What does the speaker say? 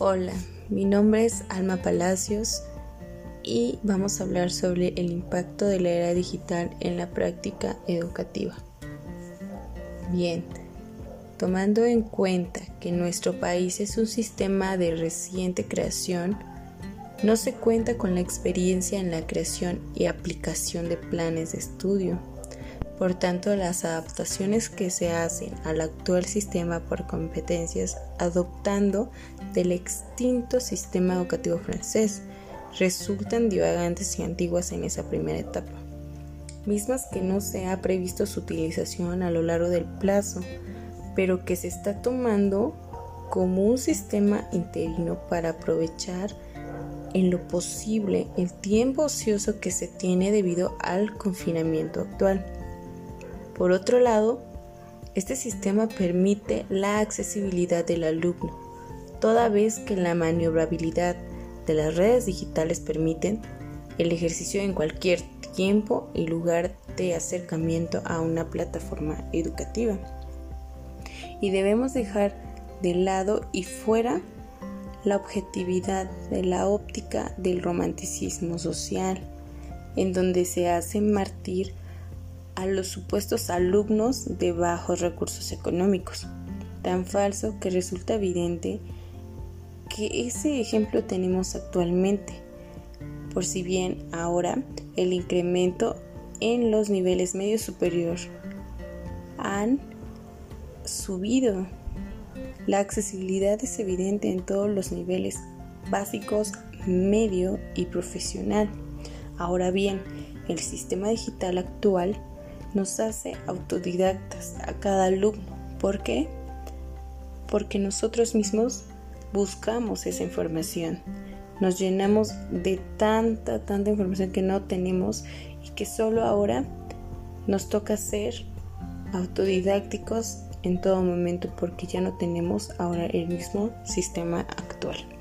Hola, mi nombre es Alma Palacios y vamos a hablar sobre el impacto de la era digital en la práctica educativa. Bien, tomando en cuenta que nuestro país es un sistema de reciente creación, no se cuenta con la experiencia en la creación y aplicación de planes de estudio por tanto, las adaptaciones que se hacen al actual sistema por competencias adoptando del extinto sistema educativo francés resultan divagantes y antiguas en esa primera etapa, mismas que no se ha previsto su utilización a lo largo del plazo, pero que se está tomando como un sistema interino para aprovechar en lo posible el tiempo ocioso que se tiene debido al confinamiento actual. Por otro lado, este sistema permite la accesibilidad del alumno, toda vez que la maniobrabilidad de las redes digitales permiten el ejercicio en cualquier tiempo y lugar de acercamiento a una plataforma educativa. Y debemos dejar de lado y fuera la objetividad de la óptica del romanticismo social, en donde se hace martir a los supuestos alumnos de bajos recursos económicos, tan falso que resulta evidente que ese ejemplo tenemos actualmente, por si bien ahora el incremento en los niveles medio superior han subido. La accesibilidad es evidente en todos los niveles básicos, medio y profesional. Ahora bien, el sistema digital actual nos hace autodidactas a cada alumno. ¿Por qué? Porque nosotros mismos buscamos esa información. Nos llenamos de tanta, tanta información que no tenemos y que solo ahora nos toca ser autodidácticos en todo momento porque ya no tenemos ahora el mismo sistema actual.